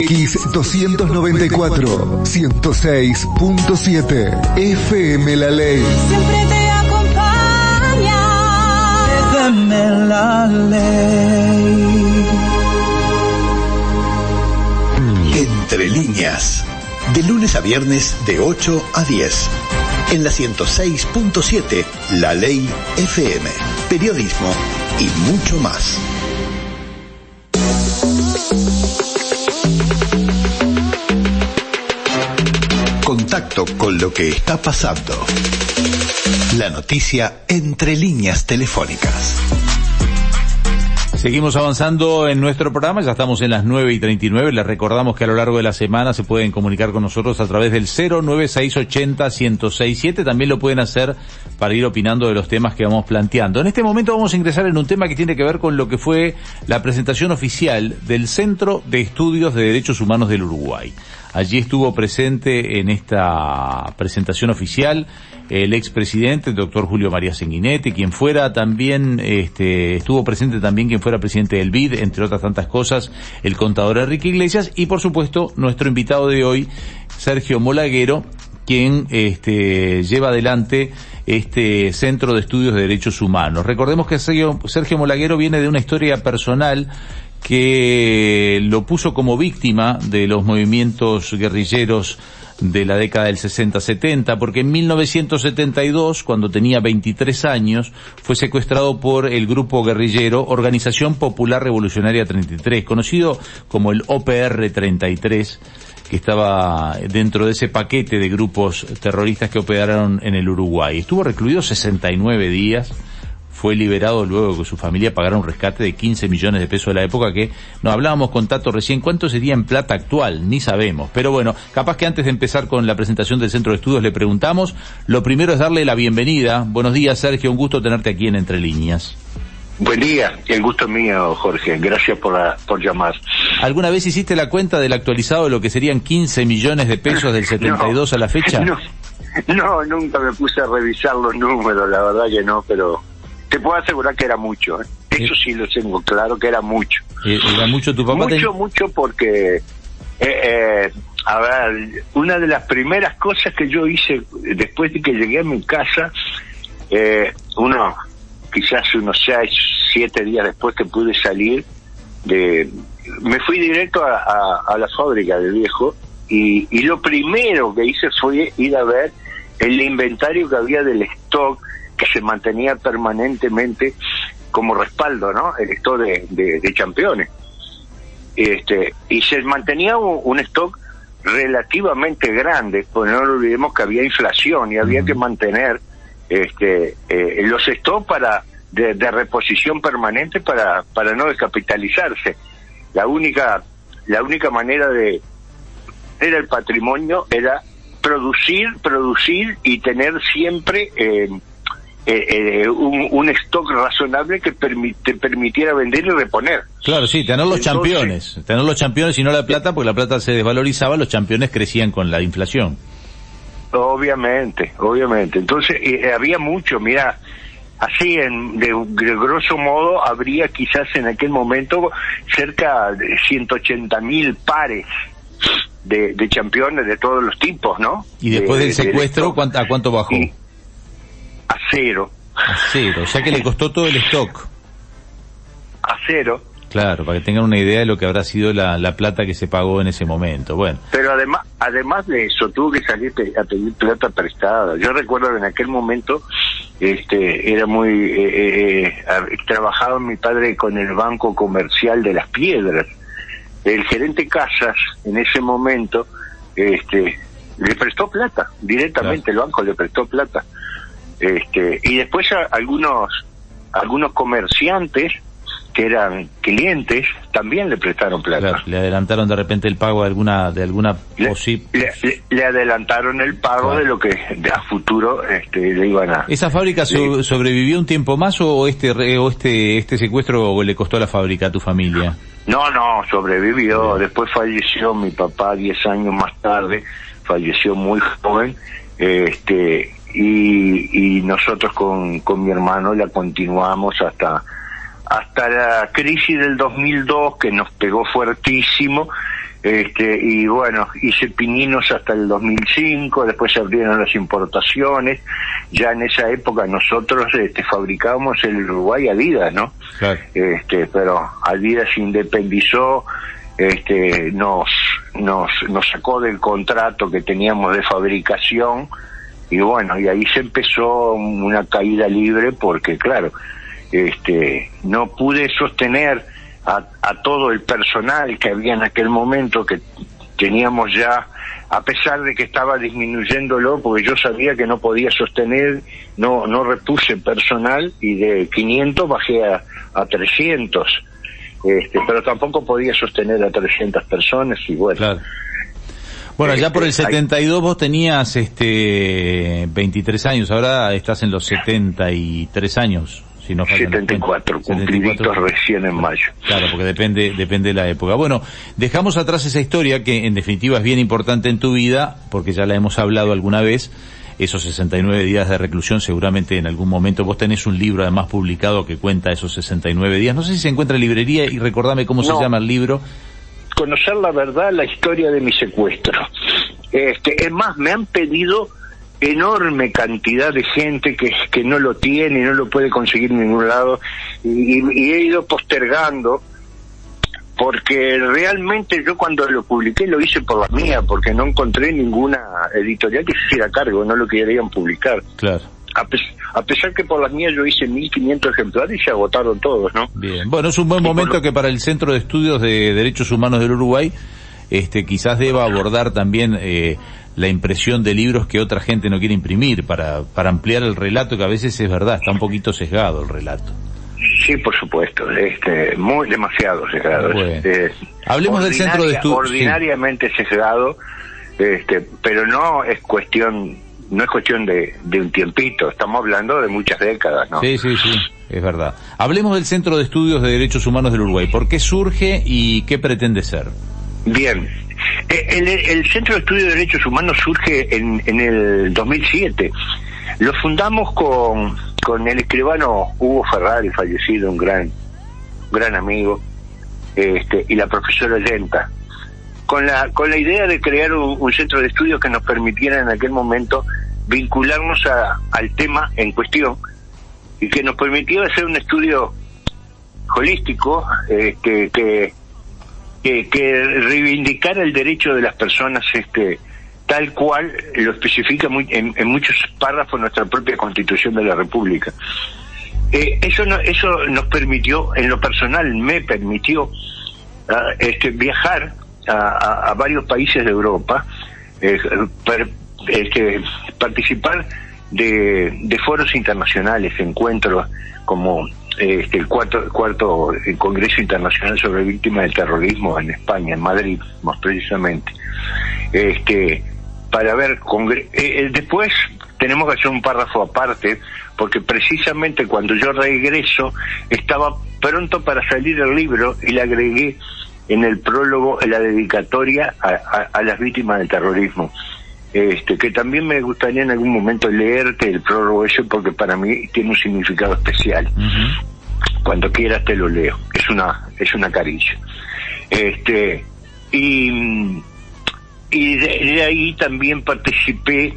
X294 106.7 FM La Ley. Siempre te acompaña. FM La Ley. Entre líneas. De lunes a viernes de 8 a 10. En la 106.7 La Ley FM. Periodismo y mucho más. Con lo que está pasando. La noticia entre líneas telefónicas. Seguimos avanzando en nuestro programa, ya estamos en las 9 y 39. Les recordamos que a lo largo de la semana se pueden comunicar con nosotros a través del 09680-1067. También lo pueden hacer para ir opinando de los temas que vamos planteando. En este momento vamos a ingresar en un tema que tiene que ver con lo que fue la presentación oficial del Centro de Estudios de Derechos Humanos del Uruguay. Allí estuvo presente en esta presentación oficial el expresidente, el doctor Julio María Sanguinetti, quien fuera también, este, estuvo presente también quien fuera presidente del BID, entre otras tantas cosas, el contador Enrique Iglesias, y por supuesto, nuestro invitado de hoy, Sergio Molaguero, quien este, lleva adelante este Centro de Estudios de Derechos Humanos. Recordemos que Sergio, Sergio Molaguero viene de una historia personal que lo puso como víctima de los movimientos guerrilleros de la década del 60-70, porque en 1972, cuando tenía 23 años, fue secuestrado por el grupo guerrillero Organización Popular Revolucionaria 33, conocido como el OPR 33, que estaba dentro de ese paquete de grupos terroristas que operaron en el Uruguay. Estuvo recluido 69 días, fue liberado luego que su familia pagara un rescate de 15 millones de pesos de la época que no hablábamos con Tato recién, ¿cuánto sería en plata actual? Ni sabemos. Pero bueno, capaz que antes de empezar con la presentación del Centro de Estudios le preguntamos, lo primero es darle la bienvenida. Buenos días Sergio, un gusto tenerte aquí en Entre Líneas. Buen día, el gusto es mío, Jorge. Gracias por, la, por llamar. ¿Alguna vez hiciste la cuenta del actualizado de lo que serían 15 millones de pesos del 72 no, a la fecha? No, no, nunca me puse a revisar los números, la verdad que no, pero te puedo asegurar que era mucho. ¿eh? Eso sí lo tengo claro, que era mucho. ¿Era mucho tu papá? Mucho, mucho porque, eh, eh, a ver, una de las primeras cosas que yo hice después de que llegué a mi casa, eh, uno, quizás unos seis, siete días después que pude salir, de, me fui directo a, a, a la fábrica del viejo y, y lo primero que hice fue ir a ver el inventario que había del stock que se mantenía permanentemente como respaldo, ¿no? El stock de, de, de campeones. Este, y se mantenía un, un, stock relativamente grande, porque no olvidemos que había inflación y había que mantener este, eh, los stocks para de, de, reposición permanente para, para no descapitalizarse. La única, la única manera de era el patrimonio era producir, producir y tener siempre eh, eh, eh, un, un, stock razonable que permi te permitiera vender y reponer. Claro, sí, tener los Entonces, campeones, tener los campeones y no la plata, porque la plata se desvalorizaba, los campeones crecían con la inflación. Obviamente, obviamente. Entonces, eh, había mucho, mira, así en, de, de, grosso modo habría quizás en aquel momento cerca de 180 mil pares de, de, campeones de todos los tipos, ¿no? Y después de, del secuestro, ¿a cuánto bajó? Y, a cero. A cero, o sea que le costó todo el stock. A cero. Claro, para que tengan una idea de lo que habrá sido la, la plata que se pagó en ese momento. Bueno. Pero además, además de eso, tuvo que salir a pedir plata prestada. Yo recuerdo que en aquel momento, este, era muy, eh, eh, trabajaba mi padre con el Banco Comercial de las Piedras. El gerente Casas, en ese momento, este, le prestó plata, directamente claro. el banco le prestó plata. Este, y después a, algunos, algunos comerciantes que eran clientes también le prestaron plata. Claro, le adelantaron de repente el pago de alguna de alguna le, le, le, adelantaron el pago claro. de lo que de a futuro este, le iban a. ¿Esa fábrica so, sobrevivió un tiempo más o este o este este secuestro le costó a la fábrica a tu familia? No, no, sobrevivió. Sí. Después falleció mi papá 10 años más tarde, falleció muy joven. Este, y, y nosotros con, con mi hermano la continuamos hasta hasta la crisis del 2002 que nos pegó fuertísimo Este, y bueno, hice pininos hasta el 2005, después se abrieron las importaciones. Ya en esa época nosotros este, fabricábamos el Uruguay Adidas, ¿no? Claro. Este, pero Adidas se independizó, este, nos, nos, nos sacó del contrato que teníamos de fabricación y bueno, y ahí se empezó una caída libre porque claro, este, no pude sostener a, a todo el personal que había en aquel momento que teníamos ya a pesar de que estaba disminuyéndolo porque yo sabía que no podía sostener no no repuse personal y de 500 bajé a, a 300 este pero tampoco podía sostener a 300 personas y bueno. Bueno, ya por el Este, hay- 72 vos tenías este 23 años, ahora estás en los 73 años, si no fallan las 74 cuentas. cumpliditos 74. recién en mayo Claro, porque depende, depende de la época. Bueno, dejamos atrás esa historia que en definitiva es bien importante en tu vida, porque ya la hemos hablado alguna vez. Esos 69 días de reclusión, seguramente en algún momento vos tenés un libro además publicado que cuenta esos 69 días. No sé si se encuentra en librería y recordame cómo se llama el libro. Conocer la verdad, la historia de mi secuestro. Este, es más, me han pedido enorme cantidad de gente que, que no lo tiene no lo puede conseguir en ningún lado y, y he ido postergando porque realmente yo cuando lo publiqué lo hice por la mía porque no encontré ninguna editorial que se hiciera cargo, no lo querían publicar. Claro. A, pes- a pesar que por las mías yo hice 1500 ejemplares y se agotaron todos, ¿no? Bien. Bueno, es un buen Sí, momento que para el Centro de Estudios de Derechos Humanos del Uruguay, este, quizás deba abordar también eh, la impresión de libros que otra gente no quiere imprimir para, para ampliar el relato que a veces es verdad, está un poquito sesgado el relato. Sí, por supuesto, este, muy demasiado sesgado. Bueno. Este, Hablemos del centro de estudios. Ordinariamente sesgado, este, pero no es cuestión, no es cuestión de, de un tiempito, estamos hablando de muchas décadas, ¿no? Sí, sí, sí, es verdad. Hablemos del Centro de Estudios de Derechos Humanos del Uruguay. ¿Por qué surge y qué pretende ser? Bien. Eh, El, el Centro de Estudio de Derechos Humanos surge en, en el 2007. Lo fundamos con, con el escribano Hugo Ferrari, fallecido, un gran, gran amigo, este, y la profesora Yenta. Con la, con la idea de crear un, centro de estudio que nos permitiera en aquel momento vincularnos a- al tema en cuestión y que nos permitiera hacer un estudio holístico este, que, que, que reivindicar el derecho de las personas este tal cual lo especifica muy- en, en muchos párrafos nuestra propia constitución de la república. Eh, eso no, eso nos permitió en lo personal me permitió ah, este viajar a, varios países de Europa eh, per- este, participar de, foros internacionales encuentros como este, el cuarto, cuarto Congreso Internacional sobre Víctimas del Terrorismo en España, en Madrid, más precisamente. Este, para ver, congre- eh, eh, después tenemos que hacer un párrafo aparte, porque precisamente cuando yo regreso estaba pronto para salir el libro y le agregué en el prólogo en la dedicatoria a, a- a las víctimas del terrorismo. Este, que también me gustaría en algún momento leerte el prólogo ese porque para mí tiene un significado especial. Cuando quieras te lo leo. Es una es una caricia. Este y y de, de ahí también participé eh,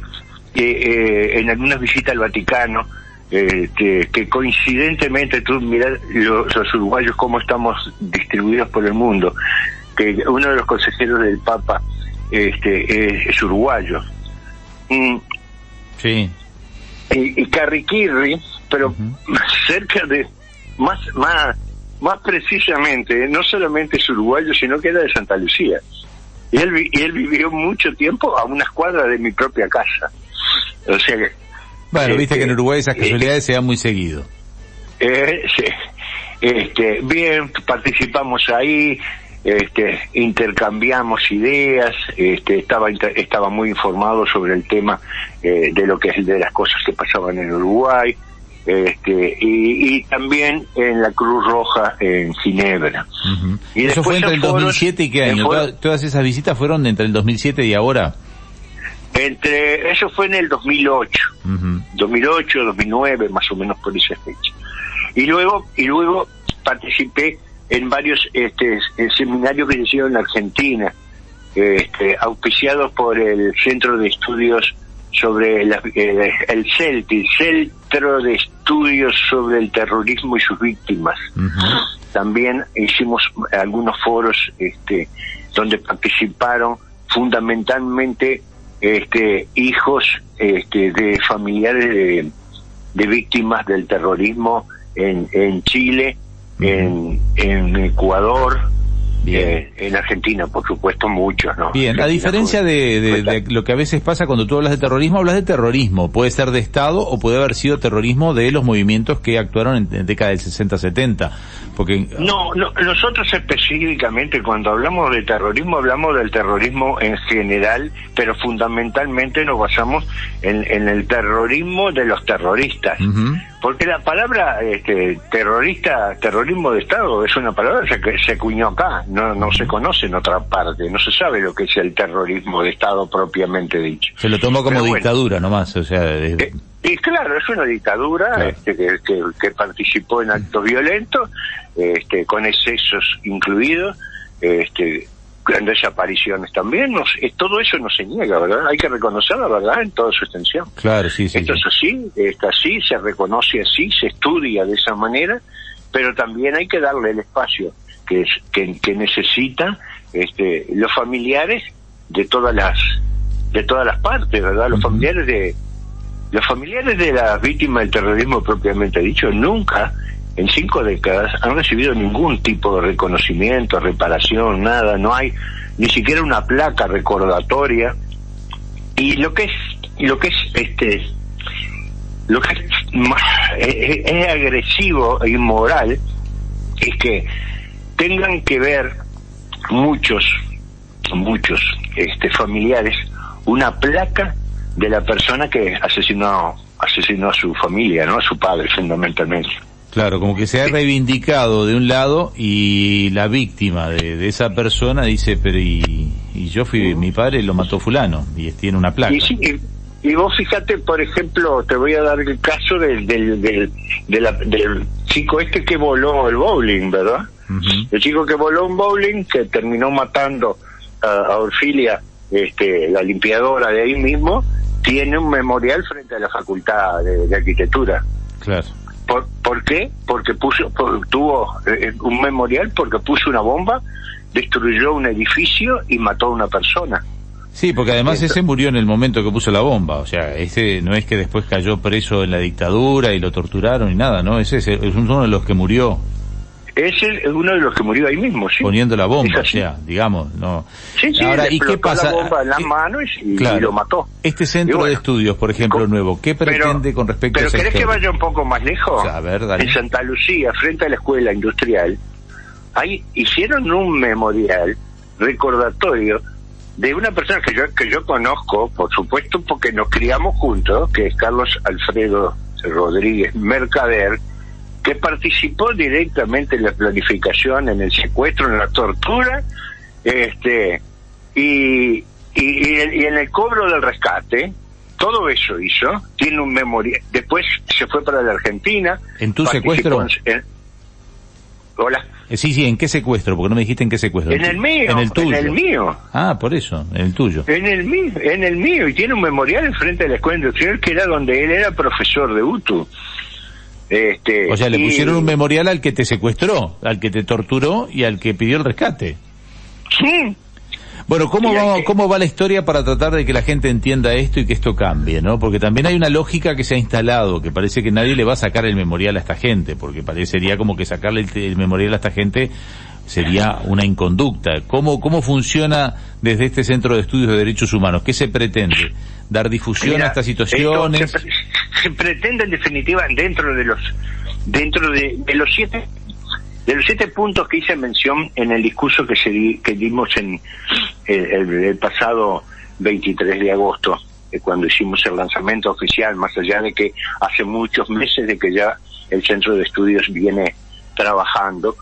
eh, en algunas visitas al Vaticano eh, que, que coincidentemente tú mirás los, los uruguayos cómo estamos distribuidos por el mundo que uno de los consejeros del Papa este es, es uruguayo Mm, Sí. y, y Carriquirri, pero cerca de, más, más, más precisamente, no solamente es uruguayo, sino que era de Santa Lucía. Y él, y él vivió mucho tiempo a unas cuadras de mi propia casa. O sea que... Bueno, viste que en este, Uruguay esas eh, casualidades se dan muy seguido. eh, sí. este, bien, participamos ahí, este, intercambiamos ideas, este, estaba estaba muy informado sobre el tema eh, de lo que es de las cosas que pasaban en Uruguay, este, y, y también en la Cruz Roja en Ginebra. Ujú. Y Eso fue entre en el foros- 2007 y qué año. todas esas visitas fueron entre el 2007 y ahora. Entre, eso fue en el 2008. Ujú. 2008, 2009, más o menos por esa fecha. Y luego, y luego participé en varios este, en seminarios que se hicieron en Argentina, este, auspiciados por el Centro de Estudios sobre la- eh, el CELTI, Centro de Estudios sobre el Terrorismo y sus Víctimas. También hicimos algunos foros este, donde participaron fundamentalmente este, hijos este, de familiares de, de víctimas del terrorismo en, en Chile, en, en Ecuador, eh, en Argentina, por supuesto, muchos, ¿no? Bien, a diferencia de, de- fue de lo que a veces pasa cuando tú hablas de terrorismo, hablas de terrorismo. Puede ser de Estado o puede haber sido terrorismo de los movimientos que actuaron en, en década del 60-70. Porque No, no, nosotros específicamente cuando hablamos de terrorismo hablamos del terrorismo en general, pero fundamentalmente nos basamos en, en el terrorismo de los terroristas. Porque la palabra este, terrorista, terrorismo de Estado, es una palabra que se acuñó acá, no, no se conoce en otra parte, no se sabe lo que es el terrorismo de Estado propiamente dicho. se lo tomó como Pero bueno. dictadura nomás, o sea, de- Y claro, es una dictadura Claro. este, que, que- que participó en actos violentos, este, con excesos incluidos, este, en desapariciones también. No sé, todo eso no se niega, ¿verdad? Hay que reconocer la verdad en toda su extensión. claro, sí, sí. Esto sí. es así, está así, se reconoce así, se estudia de esa manera, pero también hay que darle el espacio que, es, que, que necesitan este, los familiares de todas las de todas las partes, ¿verdad? Los familiares de los familiares de las víctimas del terrorismo propiamente dicho nunca en cinco décadas han recibido ningún tipo de reconocimiento, reparación, nada, no hay ni siquiera una placa recordatoria. Y lo que es lo que es este lo que es, es, es agresivo e inmoral es que tengan que ver muchos muchos este familiares una placa de la persona que asesinó asesinó a su familia no a su padre fundamentalmente Claro, como que se ha reivindicado de un lado y la víctima de, de esa persona dice, pero y, y yo fui, mi padre lo mató fulano y tiene una placa. Y, sí, y, y vos fíjate, por ejemplo, te voy a dar el caso del, del, del, de la- del chico este que voló el bowling, ¿verdad? El chico que voló un bowling, que terminó matando a, a Orfilia, este, la limpiadora de ahí mismo, tiene un memorial frente a la Facultad de, de Arquitectura. Claro. ¿Por, ¿Por qué? Porque puso, por- tuvo eh, un memorial porque puso una bomba, destruyó un edificio y mató a una persona. Sí, porque además ese murió en el momento que puso la bomba, o sea, ese no es que después cayó preso en la dictadura y lo torturaron y nada, ¿no? Ese es, es uno de los que murió Ese es uno de los que murió ahí mismo, ¿sí? poniendo la bomba, o sea, digamos, no. Sí, sí, Ahora, ¿y qué pasa? la bomba en las manos y, y claro. lo mató. Este centro Y bueno, de estudios, por ejemplo, nuevo, ¿qué pretende con respecto Pero a esa ¿querés que vaya un poco más lejos? O sea, a ver, dale. En Santa Lucía, frente a la escuela industrial, ahí hicieron un memorial recordatorio de una persona que yo que yo conozco, por supuesto, porque nos criamos juntos, que es Carlos Alfredo Rodríguez Mercader, que participó directamente en la planificación, en el secuestro, en la tortura, este y, y, y en- y en el cobro del rescate, todo eso hizo, tiene un memorial, después se fue para la Argentina. ¿En tu secuestro? en- hola. Eh, Sí, sí, ¿en qué secuestro? Porque no me dijiste en qué secuestro. En el mío, En el tuyo. en el mío. Ah, por eso, en el tuyo. En el mío, en el mío, y tiene un memorial enfrente de la escuela industrial que era donde él era profesor de UTU. Este, O sea, le y- pusieron un memorial al que te secuestró, al que te torturó y al que pidió el rescate. Sí. Bueno, ¿cómo va, que- ¿cómo va la historia para tratar de que la gente entienda esto y que esto cambie, no? Porque también hay una lógica que se ha instalado, que parece que nadie le va a sacar el memorial a esta gente, porque parecería como que sacarle el, el memorial a esta gente sería una inconducta. ¿Cómo, ¿Cómo funciona desde este Centro de Estudios de Derechos Humanos? ¿Qué se pretende? ¿Dar difusión Mira, a estas situaciones? Se, pre- se pretende en definitiva dentro de los dentro de, de los siete de los siete puntos que hice mención en el discurso que se di- que dimos en el, el- el pasado 23 de agosto eh, cuando hicimos el lanzamiento oficial más allá de que hace muchos meses de que ya el centro de estudios viene trabajando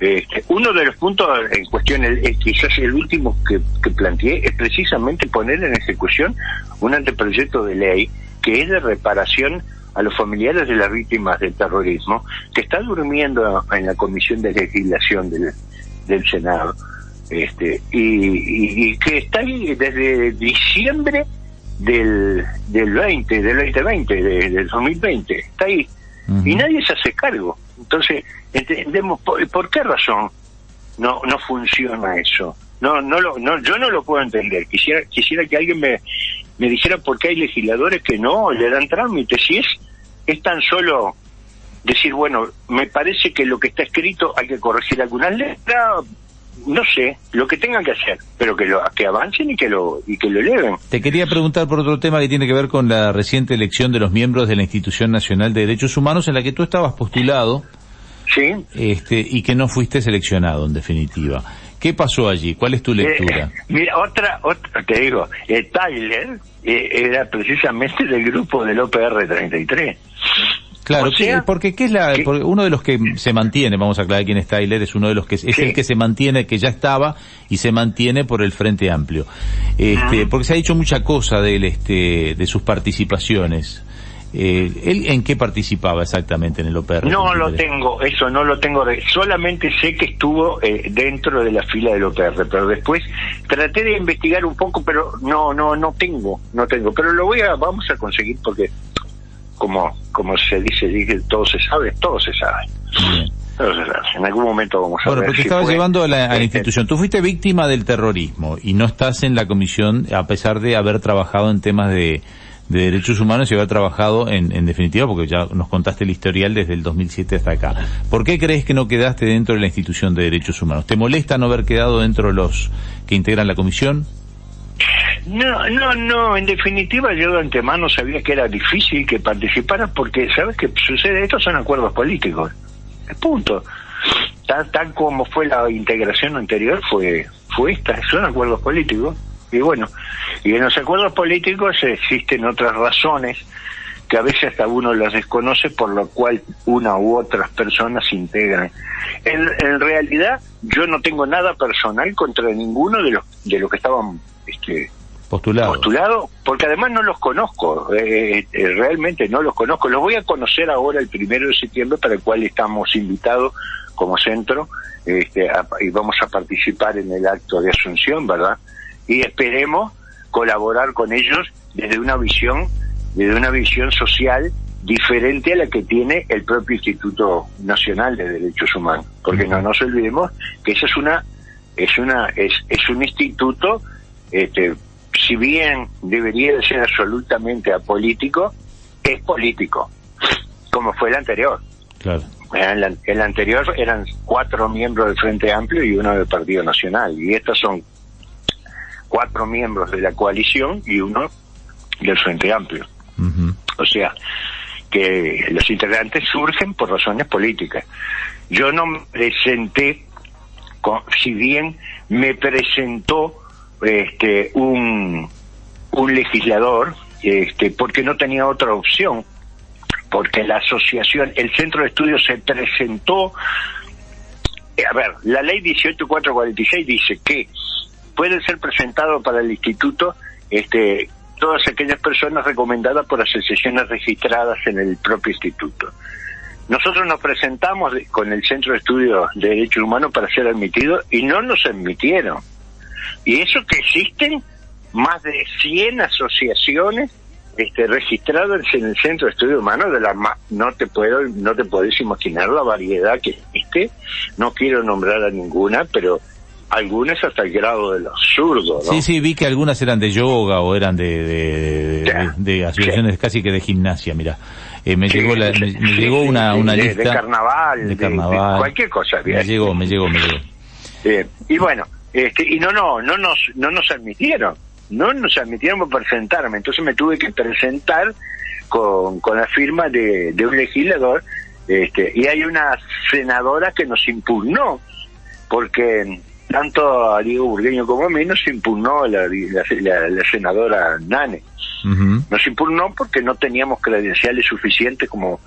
este, uno de los puntos en cuestión, el, el- quizás el último que, que planteé, es precisamente poner en ejecución un anteproyecto de ley que es de reparación a los familiares de las víctimas del terrorismo, que está durmiendo en la Comisión de Legislación del, del Senado, este y, y- y que está ahí desde diciembre del, del 20, del 2020, de- del 2020, está ahí. Y nadie se hace cargo. Entonces, entendemos por, qué razón no no funciona eso. No no lo no yo no lo puedo entender. Quisiera quisiera que alguien me me dijera por qué hay legisladores que no le dan trámite. Si es es tan solo decir, bueno, me parece que lo que está escrito hay que corregir algunas letras, no sé, lo que tengan que hacer, pero que lo que avancen y que lo y que lo eleven. Te quería preguntar por otro tema que tiene que ver con la reciente elección de los miembros de la Institución Nacional de Derechos Humanos en la que tú estabas postulado ¿Sí? este, y que no fuiste seleccionado en definitiva. ¿Qué pasó allí? ¿Cuál es tu lectura? Eh, mira, otra, otra, te digo, eh, Tyler eh, era precisamente del grupo del OPR 33. Claro, o sea, ¿qué- porque ¿qué es la, que- porque uno de los que se mantiene, vamos a aclarar quién es Tyler, es uno de los que es el que se mantiene, que ya estaba y se mantiene por el Frente Amplio. Este, Ah. porque se ha dicho mucha cosa de él, este, de sus participaciones. Eh, ¿Él en qué participaba exactamente en el OPR? No lo tengo, eso no lo tengo. Solamente sé que estuvo eh, dentro de la fila del OPR, pero después traté de investigar un poco, pero no, no, no tengo, no tengo. Pero lo voy a, vamos a conseguir porque, como, como se dice, dice, todo se sabe, todo se sabe. Bien. Todo se sabe. En algún momento vamos a Bueno, ver. pero te si estabas fue- llevando a la, a la este, institución. Tú fuiste víctima del terrorismo y no estás en la comisión a pesar de haber trabajado en temas de, de derechos humanos y haber trabajado en, en definitiva, porque ya nos contaste el historial desde el 2007 hasta acá. ¿Por qué crees que no quedaste dentro de la institución de derechos humanos? ¿Te molesta no haber quedado dentro de los que integran la comisión? No, no, no, en definitiva yo de antemano sabía que era difícil que participara porque, ¿sabes qué sucede? Estos son acuerdos políticos. Punto. Tal, tal como fue la integración anterior, fue, fue esta, son acuerdos políticos. Y bueno, y en los acuerdos políticos existen otras razones que a veces hasta uno las desconoce, por lo cual una u otras personas se integran. En, en realidad, yo no tengo nada personal contra ninguno de los de los que estaban este, Postulado. postulado, porque además no los conozco, eh, eh, realmente no los conozco. Los voy a conocer ahora el primero de septiembre, para el cual estamos invitados como centro este, a- y vamos a participar en el acto de asunción, ¿verdad? Y esperemos colaborar con ellos desde una visión, desde una visión social diferente a la que tiene el propio Instituto Nacional de Derechos Humanos, porque no nos olvidemos que esa es una es una es, es un instituto este si bien debería de ser absolutamente apolítico, es político, como fue el anterior. Claro. La- el anterior eran cuatro miembros del Frente Amplio y uno del Partido Nacional, y estos son cuatro miembros de la coalición y uno del Frente Amplio. O sea, que los integrantes surgen por razones políticas. Yo no me presenté, con- si bien me presentó este, un, legislador, este, porque no tenía otra opción, porque la asociación, el centro de estudios se presentó, eh, a ver, la ley 18446 dice que pueden ser presentados para el instituto este, todas aquellas personas recomendadas por asociaciones registradas en el propio instituto. Nosotros nos presentamos con el Centro de Estudios de Derechos Humanos para ser admitidos y no nos admitieron. Y eso que existen más de 100 asociaciones este, registradas en el Centro de Estudios Humanos, de más, no te puedo, no te podés imaginar la variedad que existe. No quiero nombrar a ninguna, pero algunas hasta el grado de lo absurdo, ¿no? Sí, sí, vi que algunas eran de yoga o eran de, de, de- asociaciones casi que de gimnasia, mira. Eh, me Sí, llegó, la- me, me sí, llegó una, una de- de lista. carnaval, de- carnaval. cualquier cosa, Me bien. llegó, me llegó, me llegó. Eh, y bueno, este, y no, no, no nos, no nos admitieron, no nos admitieron para presentarme, entonces me tuve que presentar con, con la firma de, de un legislador, este, y hay una senadora que nos impugnó, porque tanto a Diego Burgueño como a mí nos impugnó la, la, la- la senadora Nane, nos impugnó porque no teníamos credenciales suficientes como,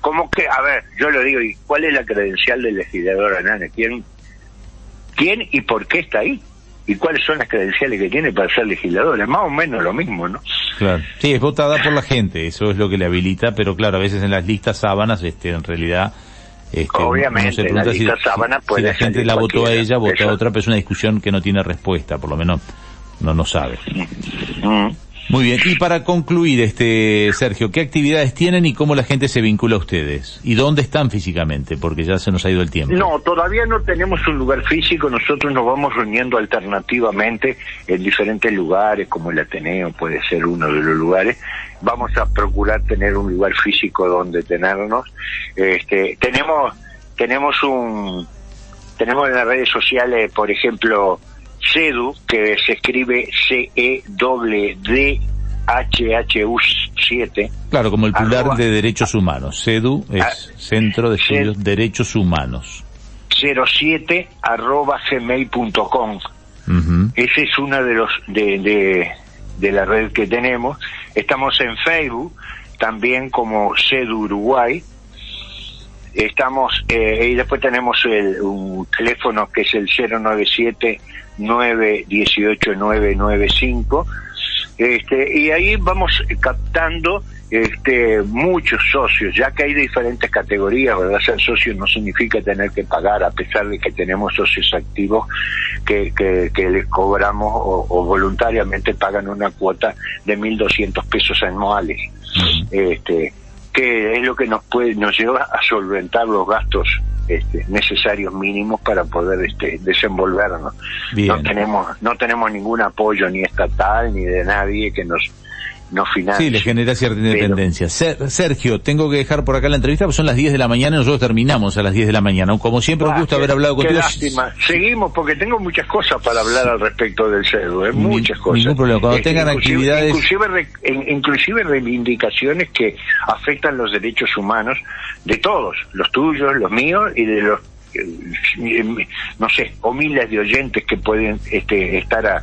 como que, a ver, yo lo digo, ¿y cuál es la credencial del legislador Nane? ¿Quién, quién y por qué está ahí? ¿Y cuáles son las credenciales que tiene para ser legislador? Es más o menos lo mismo, ¿no? Claro. Sí, es votada por la gente, eso es lo que le habilita, pero claro, a veces en las listas sábanas, este, en realidad, Este, Obviamente, se la si, lista sábana si puede la gente la votó a ella, votó a otra, pero es una discusión que no tiene respuesta, por lo menos no no sabe. Mm. Muy bien, y para concluir, este Sergio, ¿qué actividades tienen y cómo la gente se vincula a ustedes? ¿Y dónde están físicamente? Porque ya se nos ha ido el tiempo. No, todavía no tenemos un lugar físico, nosotros nos vamos reuniendo alternativamente en diferentes lugares, como el Ateneo puede ser uno de los lugares. Vamos a procurar tener un lugar físico donde tenernos. Este, tenemos, tenemos un, tenemos en las redes sociales, por ejemplo, CEDU, que se escribe C-E-D-D-H-H-U 7. Claro, como el pilar Arroba- de derechos humanos. CEDU es Ah, Centro de Estudios Derechos Humanos. 07 arroba gmail.com. Ujú. Ese es una de los de, de, de la red que tenemos. Estamos en Facebook, también como CEDU Uruguay. Estamos, eh, y después tenemos el, un teléfono que es el 097 918 995. Este, y ahí vamos captando este, muchos socios, ya que hay diferentes categorías, ¿verdad? Ser socio no significa tener que pagar, a pesar de que tenemos socios activos que, que, que les cobramos o, o voluntariamente pagan una cuota de 1.200 pesos anuales. Este, que es lo que nos puede nos lleva a solventar los gastos este, necesarios mínimos para poder este, desenvolvernos. Bien. No tenemos no tenemos ningún apoyo ni estatal ni de nadie que nos financie. Sí, le genera cierta independencia. Ser- Sergio, tengo que dejar por acá la entrevista porque son las 10 de la mañana y nosotros terminamos a las 10 de la mañana. Como siempre, un gusto haber hablado qué contigo. lástima. Seguimos porque tengo muchas cosas para hablar al respecto del CEDU, ¿eh? Ni- muchas cosas. ningún problema. Cuando Este, tengan inclusive- actividades- Inclusive, re- inclusive reivindicaciones que afectan los derechos humanos de todos, los tuyos, los míos y de los, eh, no sé, o miles de oyentes que pueden este, estar a-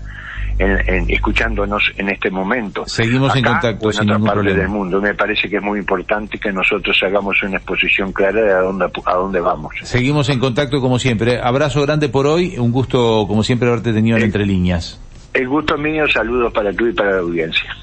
en- en- escuchándonos en este momento. Seguimos en Acá contacto, en sin otra ningún parte problema. del mundo. Me parece que es muy importante que nosotros hagamos una exposición clara de a dónde, a dónde vamos. Seguimos en contacto como siempre. Abrazo grande por hoy. Un gusto, como siempre, haberte tenido en Entre Líneas. El gusto mío, saludos para tú y para la audiencia.